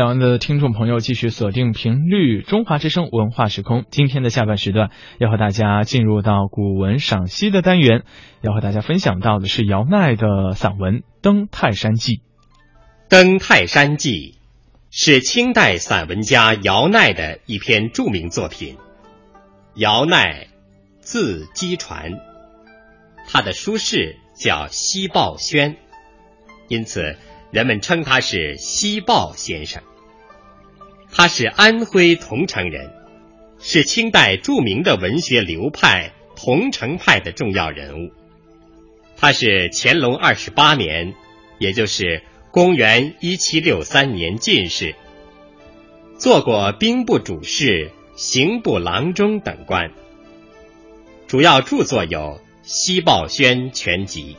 两岸的听众朋友继续锁定频率中华之声文化时空。今天的下半时段要和大家进入到古文赏析的单元，要和大家分享到的是姚鼐的散文《登泰山记》。《登泰山记》是清代散文家姚鼐的一篇著名作品。姚鼐字基传，他的书室叫西豹轩，因此。人们称他是西豹先生。他是安徽桐城人，是清代著名的文学流派桐城派的重要人物。他是乾隆二十八年，也就是公元一七六三年进士，做过兵部主事、刑部郎中等官。主要著作有《西豹轩全集》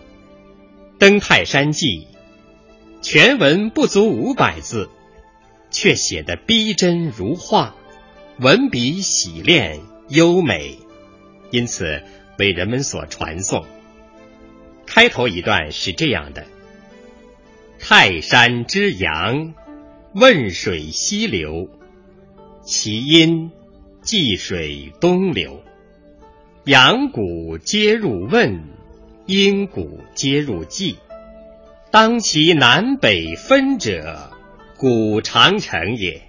《登泰山记》。全文不足五百字，却写得逼真如画，文笔洗练优美，因此为人们所传颂。开头一段是这样的：“泰山之阳，汶水西流，其阴济水东流。阳谷皆入汶，阴谷皆入济。”当其南北分者，古长城也。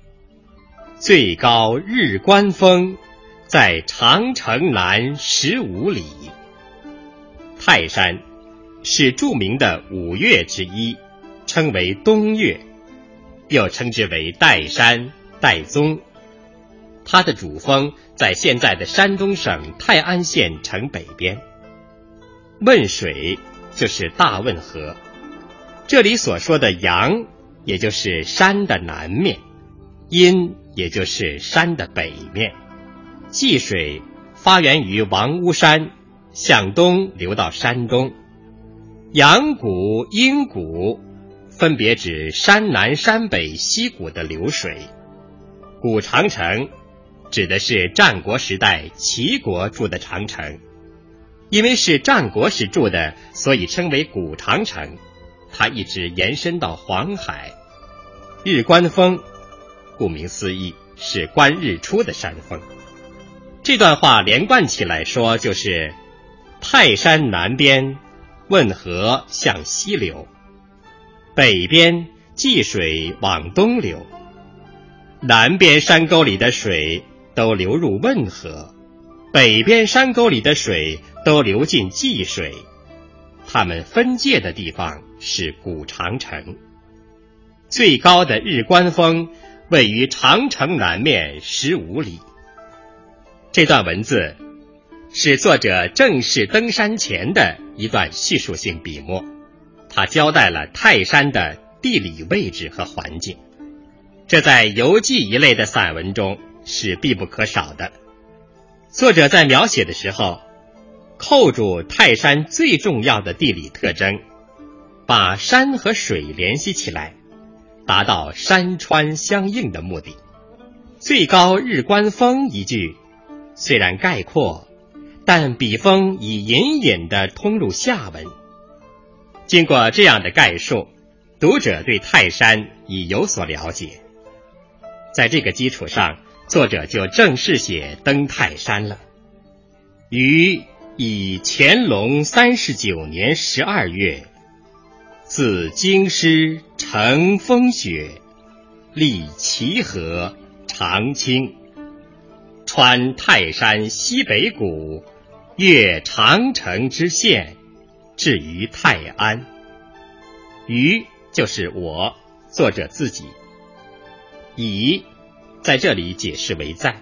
最高日观峰，在长城南十五里。泰山是著名的五岳之一，称为东岳，又称之为岱山、岱宗。它的主峰在现在的山东省泰安县城北边。汶水就是大汶河。这里所说的阳，也就是山的南面；阴，也就是山的北面。济水发源于王屋山，向东流到山东。阳谷、阴谷分别指山南、山北、溪谷的流水。古长城指的是战国时代齐国筑的长城，因为是战国时筑的，所以称为古长城。它一直延伸到黄海，日观峰，顾名思义是观日出的山峰。这段话连贯起来说，就是泰山南边，汶河向西流；北边济水往东流。南边山沟里的水都流入汶河，北边山沟里的水都流进济水。它们分界的地方是古长城，最高的日观峰位于长城南面十五里。这段文字是作者正式登山前的一段叙述性笔墨，他交代了泰山的地理位置和环境，这在游记一类的散文中是必不可少的。作者在描写的时候。扣住泰山最重要的地理特征，把山和水联系起来，达到山川相应的目的。最高日观峰一句，虽然概括，但笔锋已隐隐的通入下文。经过这样的概述，读者对泰山已有所了解。在这个基础上，作者就正式写登泰山了。于以乾隆三十九年十二月，自京师乘风雪，历齐河、长清，穿泰山西北谷，越长城之线，至于泰安。于就是我，作者自己。以在这里解释为在。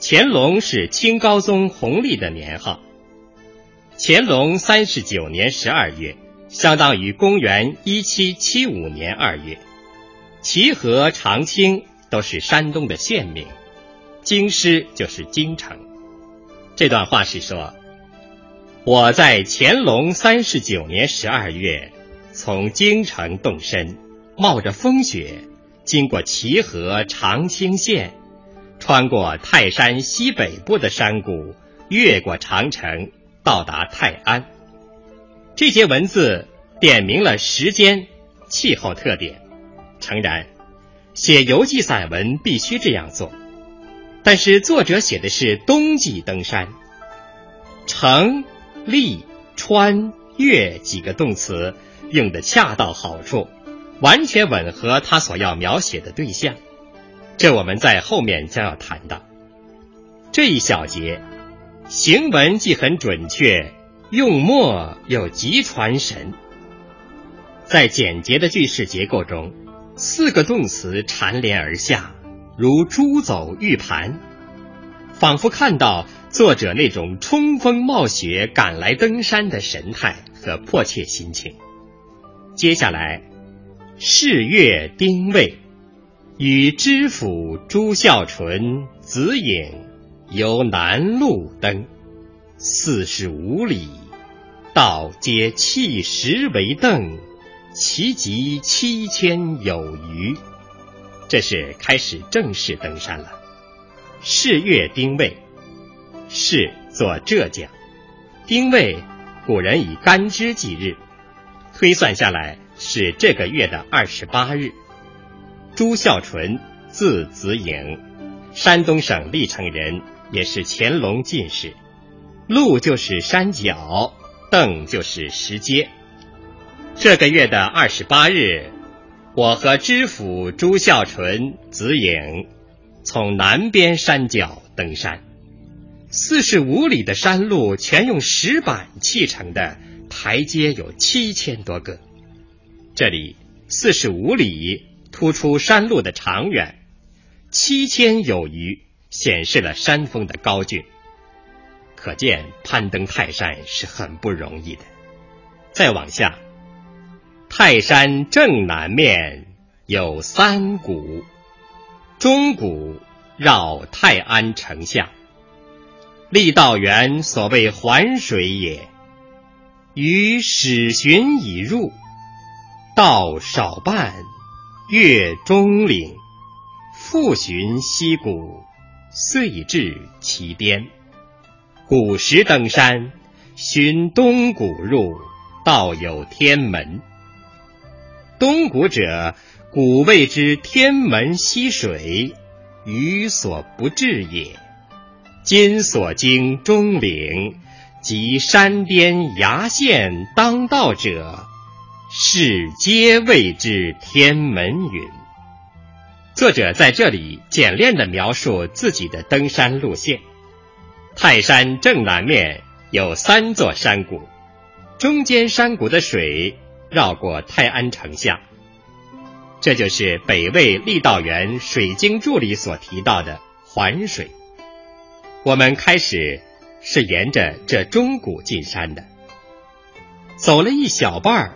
乾隆是清高宗弘历的年号。乾隆三十九年十二月，相当于公元一七七五年二月。齐河、长清都是山东的县名，京师就是京城。这段话是说，我在乾隆三十九年十二月从京城动身，冒着风雪，经过齐河、长清县。穿过泰山西北部的山谷，越过长城，到达泰安。这些文字点明了时间、气候特点。诚然，写游记散文必须这样做。但是作者写的是冬季登山，乘、立、穿、越几个动词用的恰到好处，完全吻合他所要描写的对象。这我们在后面将要谈到。这一小节，行文既很准确，用墨又极传神。在简洁的句式结构中，四个动词缠连而下，如珠走玉盘，仿佛看到作者那种冲锋冒雪赶来登山的神态和迫切心情。接下来，四月丁未。与知府朱孝纯、子颖由南路登，四十五里，道皆砌石为凳，其极七千有余。这是开始正式登山了。是月丁未，是做浙江，丁未古人以干支纪日，推算下来是这个月的二十八日。朱孝纯，字子颖，山东省历城人，也是乾隆进士。路就是山脚，凳就是石阶。这个月的二十八日，我和知府朱孝纯、子颖从南边山脚登山，四十五里的山路全用石板砌成的，台阶有七千多个。这里四十五里。突出山路的长远，七千有余，显示了山峰的高峻。可见攀登泰山是很不容易的。再往下，泰山正南面有三谷，中谷绕泰安城下，郦道元所谓环水也。于始寻已入，道少半。越中岭，复寻西谷，遂至其边。古时登山，寻东谷入，道有天门。东谷者，古谓之天门溪水，鱼所不至也。今所经中岭，及山巅崖线当道者。是皆谓之天门云。作者在这里简练的描述自己的登山路线。泰山正南面有三座山谷，中间山谷的水绕过泰安城下，这就是北魏郦道元《水经注》里所提到的环水。我们开始是沿着这中谷进山的，走了一小半儿。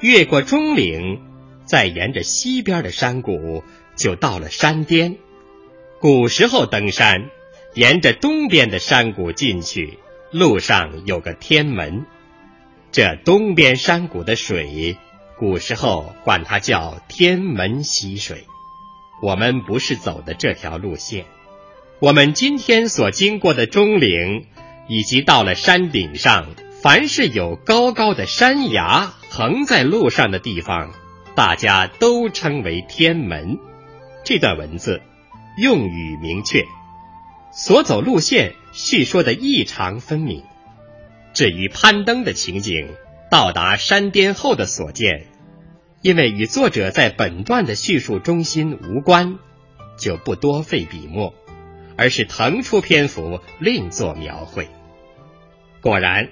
越过中岭，再沿着西边的山谷，就到了山巅。古时候登山，沿着东边的山谷进去，路上有个天门。这东边山谷的水，古时候管它叫天门溪水。我们不是走的这条路线，我们今天所经过的中岭，以及到了山顶上。凡是有高高的山崖横在路上的地方，大家都称为天门。这段文字用语明确，所走路线叙说的异常分明。至于攀登的情景，到达山巅后的所见，因为与作者在本段的叙述中心无关，就不多费笔墨，而是腾出篇幅另作描绘。果然，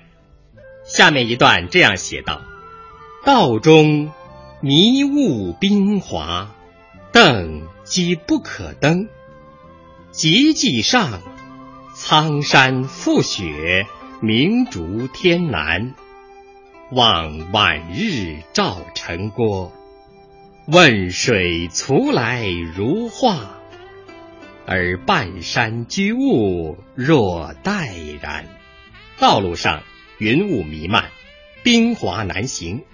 下面一段这样写道：“道中迷雾冰华，登即不可登；极际上，苍山覆雪，明烛天南。望晚日照城郭，问水徂来如画，而半山居雾若黛然。”道路上云雾弥漫，冰滑难行，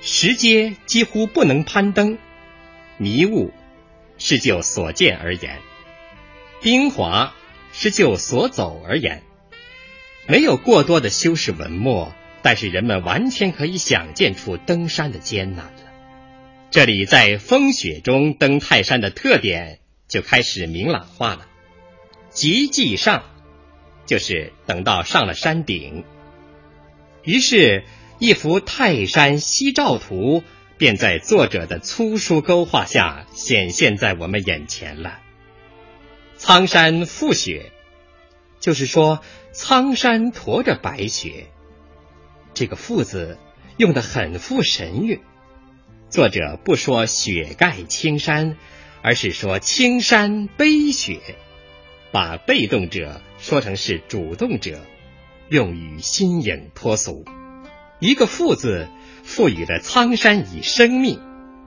石阶几乎不能攀登。迷雾是就所见而言，冰滑是就所走而言。没有过多的修饰文墨，但是人们完全可以想见出登山的艰难了。这里在风雪中登泰山的特点就开始明朗化了。极际上。就是等到上了山顶，于是，一幅泰山夕照图便在作者的粗疏勾画下显现在我们眼前了。苍山覆雪，就是说苍山驮着白雪。这个“覆”字用的很富神韵。作者不说雪盖青山，而是说青山背雪。把被动者说成是主动者，用语新颖脱俗。一个“父”字赋予了苍山以生命，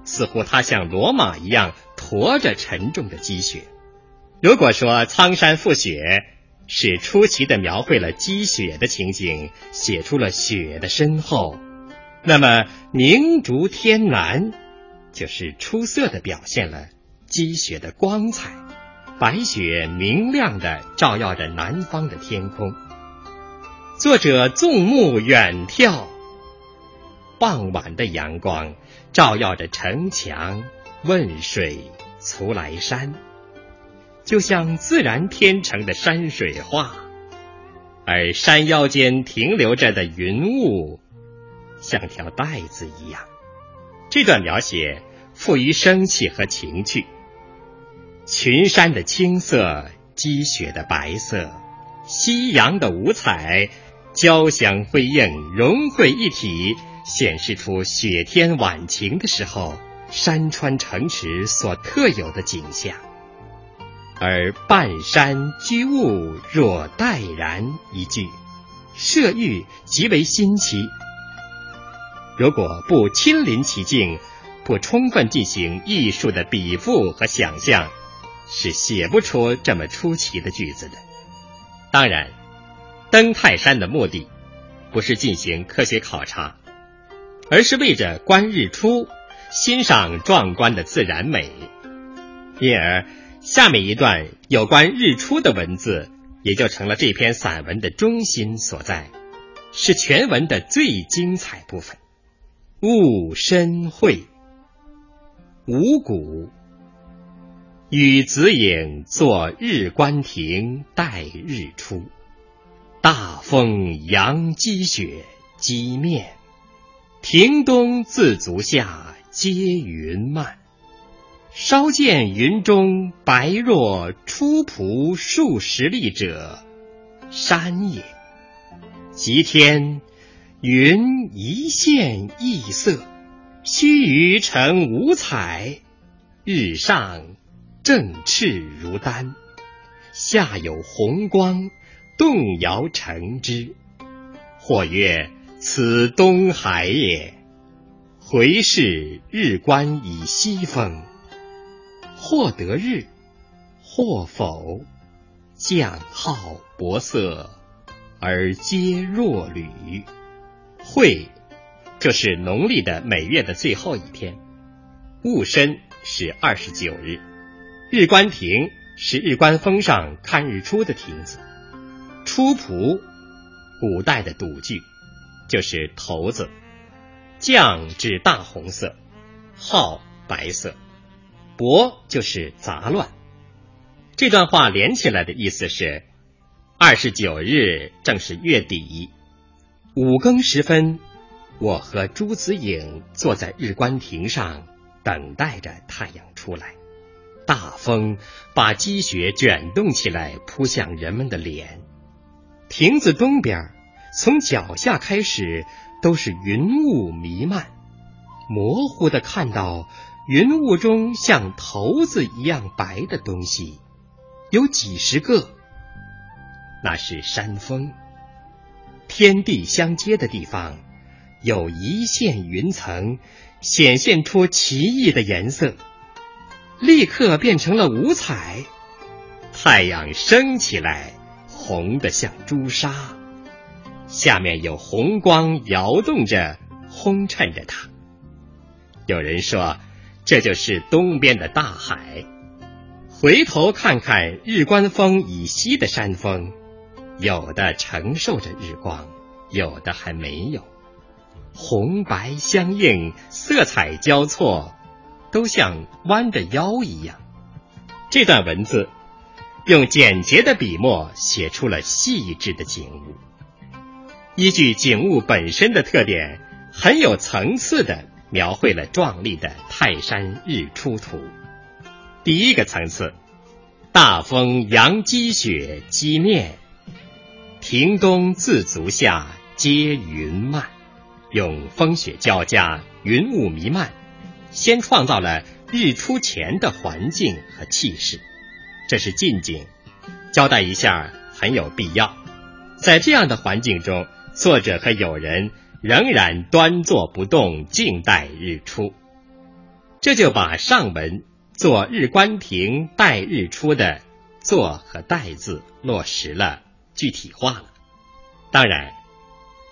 似乎它像骡马一样驮着沉重的积雪。如果说苍山覆雪是出奇的描绘了积雪的情景，写出了雪的深厚，那么明烛天南就是出色的表现了积雪的光彩。白雪明亮的照耀着南方的天空。作者纵目远眺，傍晚的阳光照耀着城墙、汶水、徂来山，就像自然天成的山水画；而山腰间停留着的云雾，像条带子一样。这段描写富于生气和情趣。群山的青色，积雪的白色，夕阳的五彩，交相辉映，融汇一体，显示出雪天晚晴的时候，山川城池所特有的景象。而“半山居雾若黛然”一句，设喻极为新奇。如果不亲临其境，不充分进行艺术的比附和想象，是写不出这么出奇的句子的。当然，登泰山的目的不是进行科学考察，而是为着观日出，欣赏壮观的自然美。因而，下面一段有关日出的文字也就成了这篇散文的中心所在，是全文的最精彩部分。雾深晦，五谷。与子颖坐日观亭待日出，大风扬积雪积面，亭东自足下皆云漫。稍见云中白若出蒲数十里者，山也。即天云一现异色，须臾成五彩，日上。正赤如丹，下有红光，动摇成之。或曰：“此东海也。”回视日观以西风，或得日，或否。降号薄色，而皆若履。会，就是农历的每月的最后一天。戊申是二十九日。日观亭是日观峰上看日出的亭子。出蒲，古代的赌具，就是骰子。绛指大红色，号白色，薄就是杂乱。这段话连起来的意思是：二十九日正是月底，五更时分，我和朱子颖坐在日观亭上，等待着太阳出来。大风把积雪卷动起来，扑向人们的脸。亭子东边，从脚下开始都是云雾弥漫，模糊的看到云雾中像头子一样白的东西，有几十个。那是山峰。天地相接的地方，有一线云层，显现出奇异的颜色，立刻变成了五彩。太阳升起来，红的像朱砂，下面有红光摇动着，轰衬着它。有人说，这就是东边的大海。回头看看日观峰以西的山峰。有的承受着日光，有的还没有，红白相映，色彩交错，都像弯着腰一样。这段文字用简洁的笔墨写出了细致的景物，依据景物本身的特点，很有层次的描绘了壮丽的泰山日出图。第一个层次，大风扬积雪积面。亭东自足下皆云漫，用风雪交加、云雾弥漫，先创造了日出前的环境和气势。这是近景，交代一下很有必要。在这样的环境中，作者和友人仍然端坐不动，静待日出。这就把上文“坐日观亭待日出”的“坐”和“待”字落实了。具体化了。当然，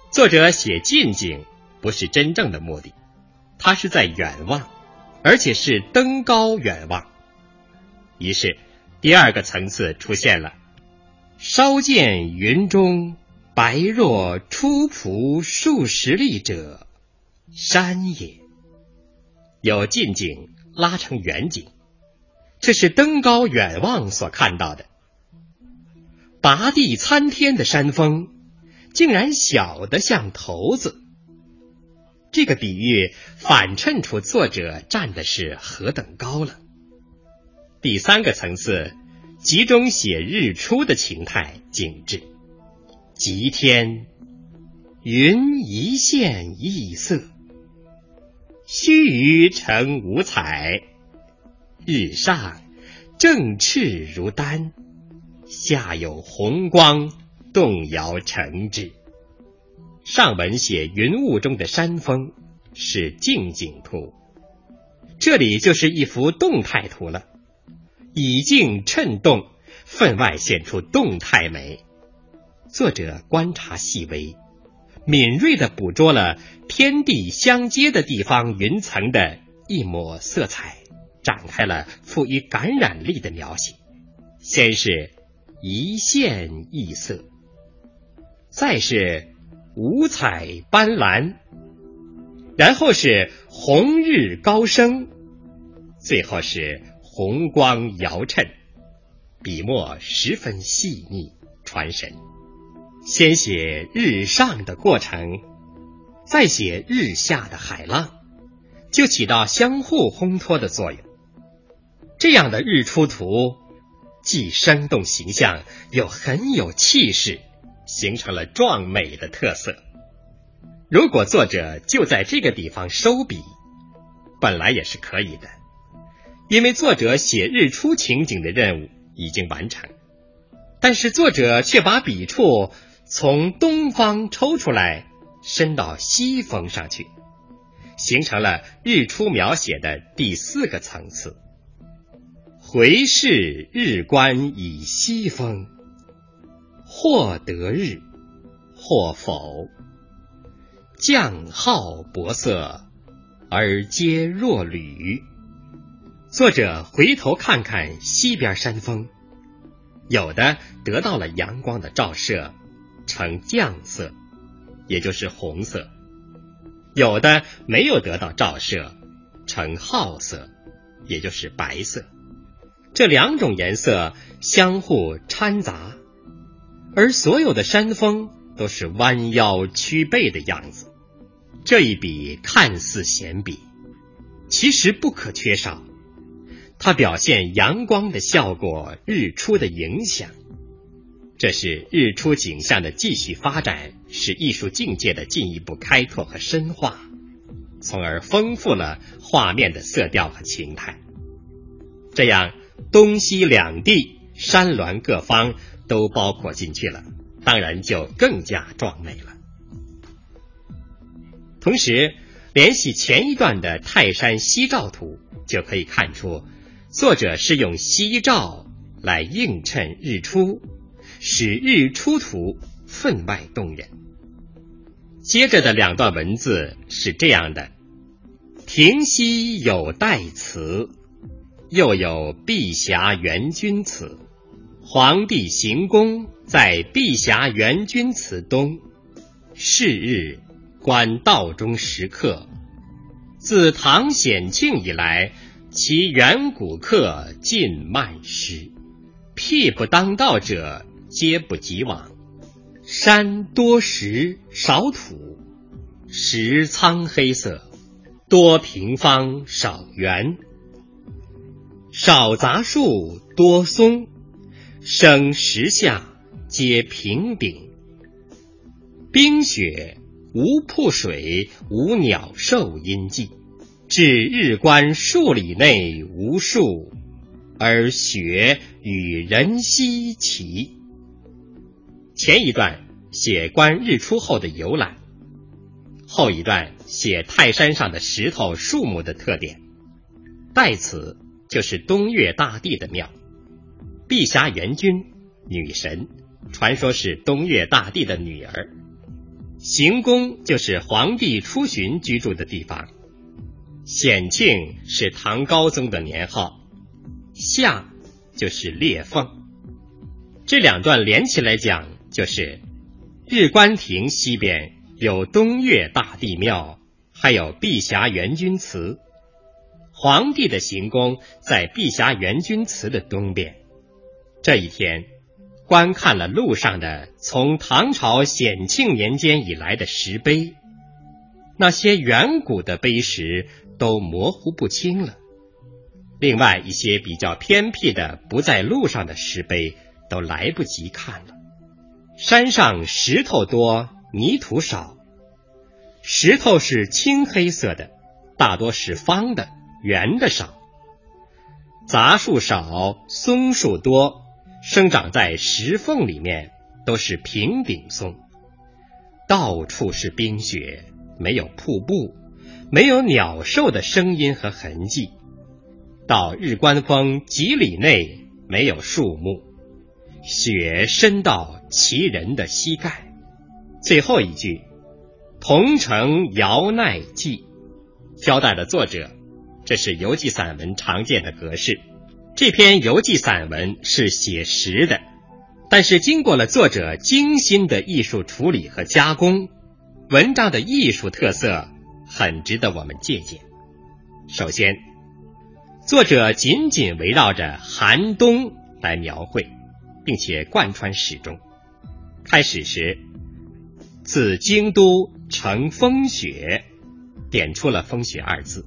作者写近景不是真正的目的，他是在远望，而且是登高远望。于是，第二个层次出现了：稍见云中白若出蒲数十里者，山也。有近景拉成远景，这是登高远望所看到的。拔地参天的山峰，竟然小得像头子。这个比喻反衬出作者站的是何等高了。第三个层次，集中写日出的情态景致。极天，云一线异色，须臾成五彩。日上，正赤如丹。下有红光动摇成之。上文写云雾中的山峰是静景图，这里就是一幅动态图了。以静衬动，分外显出动态美。作者观察细微，敏锐地捕捉了天地相接的地方云层的一抹色彩，展开了富于感染力的描写。先是。一线异色，再是五彩斑斓，然后是红日高升，最后是红光摇衬，笔墨十分细腻传神。先写日上的过程，再写日下的海浪，就起到相互烘托的作用。这样的日出图。既生动形象，又很有气势，形成了壮美的特色。如果作者就在这个地方收笔，本来也是可以的，因为作者写日出情景的任务已经完成。但是作者却把笔触从东方抽出来，伸到西风上去，形成了日出描写的第四个层次。回视日观以西风，或得日，或否。将号薄色，而皆若履。作者回头看看西边山峰，有的得到了阳光的照射，呈绛色，也就是红色；有的没有得到照射，呈褐色，也就是白色。这两种颜色相互掺杂，而所有的山峰都是弯腰屈背的样子，这一笔看似闲笔，其实不可缺少。它表现阳光的效果，日出的影响。这是日出景象的继续发展，是艺术境界的进一步开拓和深化，从而丰富了画面的色调和情态。这样，东西两地、山峦各方都包括进去了，当然就更加壮美了。同时，联系前一段的泰山西照图，就可以看出，作者是用夕照来映衬日出。使日出图分外动人。接着的两段文字是这样的：亭西有代词，又有碧霞元君祠。皇帝行宫在碧霞元君祠东。是日观道中石刻，自唐显庆以来，其远古刻尽漫失，辟不当道者。皆不及往，山多石少土，石苍黑色，多平方少圆，少杂树多松，生石下皆平顶。冰雪无瀑水，无鸟兽阴迹，至日观数里内无树，而雪与人稀齐。前一段写观日出后的游览，后一段写泰山上的石头、树木的特点。代此就是东岳大帝的庙，碧霞元君，女神，传说是东岳大帝的女儿。行宫就是皇帝出巡居住的地方。显庆是唐高宗的年号，夏就是裂缝。这两段连起来讲。就是日观亭西边有东岳大帝庙，还有碧霞元君祠。皇帝的行宫在碧霞元君祠的东边。这一天，观看了路上的从唐朝显庆年间以来的石碑，那些远古的碑石都模糊不清了。另外一些比较偏僻的不在路上的石碑，都来不及看了。山上石头多，泥土少。石头是青黑色的，大多是方的，圆的少。杂树少，松树多，生长在石缝里面，都是平顶松。到处是冰雪，没有瀑布，没有鸟兽的声音和痕迹。到日观峰几里内，没有树木。雪深到其人的膝盖。最后一句“同城遥奈记”，交代了作者，这是游记散文常见的格式。这篇游记散文是写实的，但是经过了作者精心的艺术处理和加工，文章的艺术特色很值得我们借鉴。首先，作者紧紧围绕着寒冬来描绘。并且贯穿始终。开始时，自京都乘风雪，点出了“风雪”二字。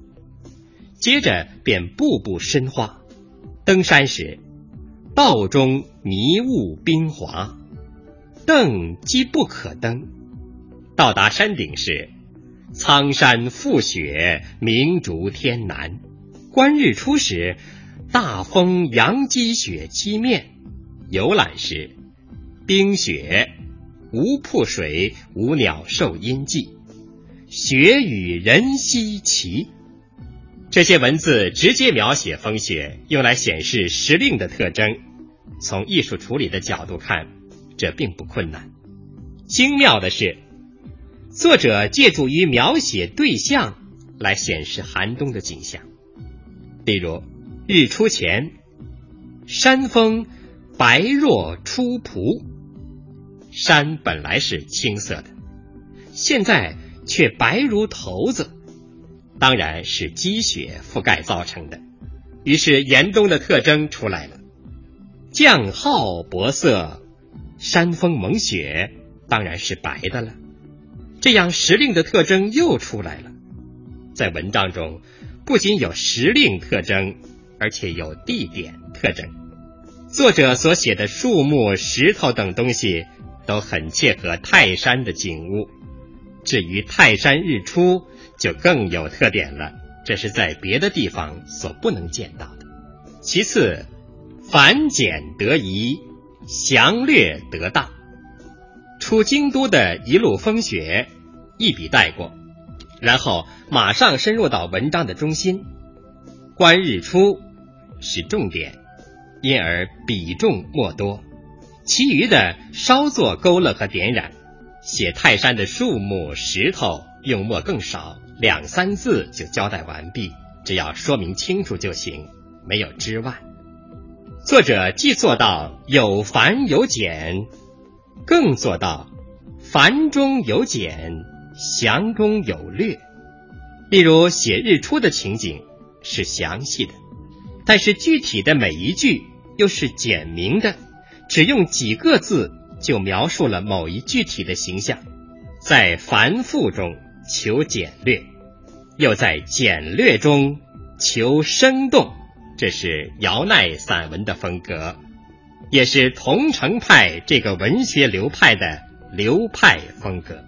接着便步步深化。登山时，道中迷雾冰滑，登机不可登。到达山顶时，苍山覆雪，明烛天南。观日出时，大风扬积雪积面。游览时，冰雪无瀑水，无鸟兽阴迹，雪与人稀奇。这些文字直接描写风雪，用来显示时令的特征。从艺术处理的角度看，这并不困难。精妙的是，作者借助于描写对象来显示寒冬的景象。例如，日出前，山峰。白若出蒲，山本来是青色的，现在却白如头子，当然是积雪覆盖造成的。于是严冬的特征出来了：降号薄色，山峰蒙雪，当然是白的了。这样时令的特征又出来了。在文章中，不仅有时令特征，而且有地点特征。作者所写的树木、石头等东西都很切合泰山的景物。至于泰山日出，就更有特点了，这是在别的地方所不能见到的。其次，繁简得宜，详略得当。出京都的一路风雪，一笔带过，然后马上深入到文章的中心。观日出是重点。因而比重莫多，其余的稍作勾勒和点染。写泰山的树木、石头，用墨更少，两三字就交代完毕，只要说明清楚就行，没有之外。作者既做到有繁有简，更做到繁中有简，详中有略。例如写日出的情景是详细的。但是具体的每一句又是简明的，只用几个字就描述了某一具体的形象，在繁复中求简略，又在简略中求生动，这是姚鼐散文的风格，也是桐城派这个文学流派的流派风格。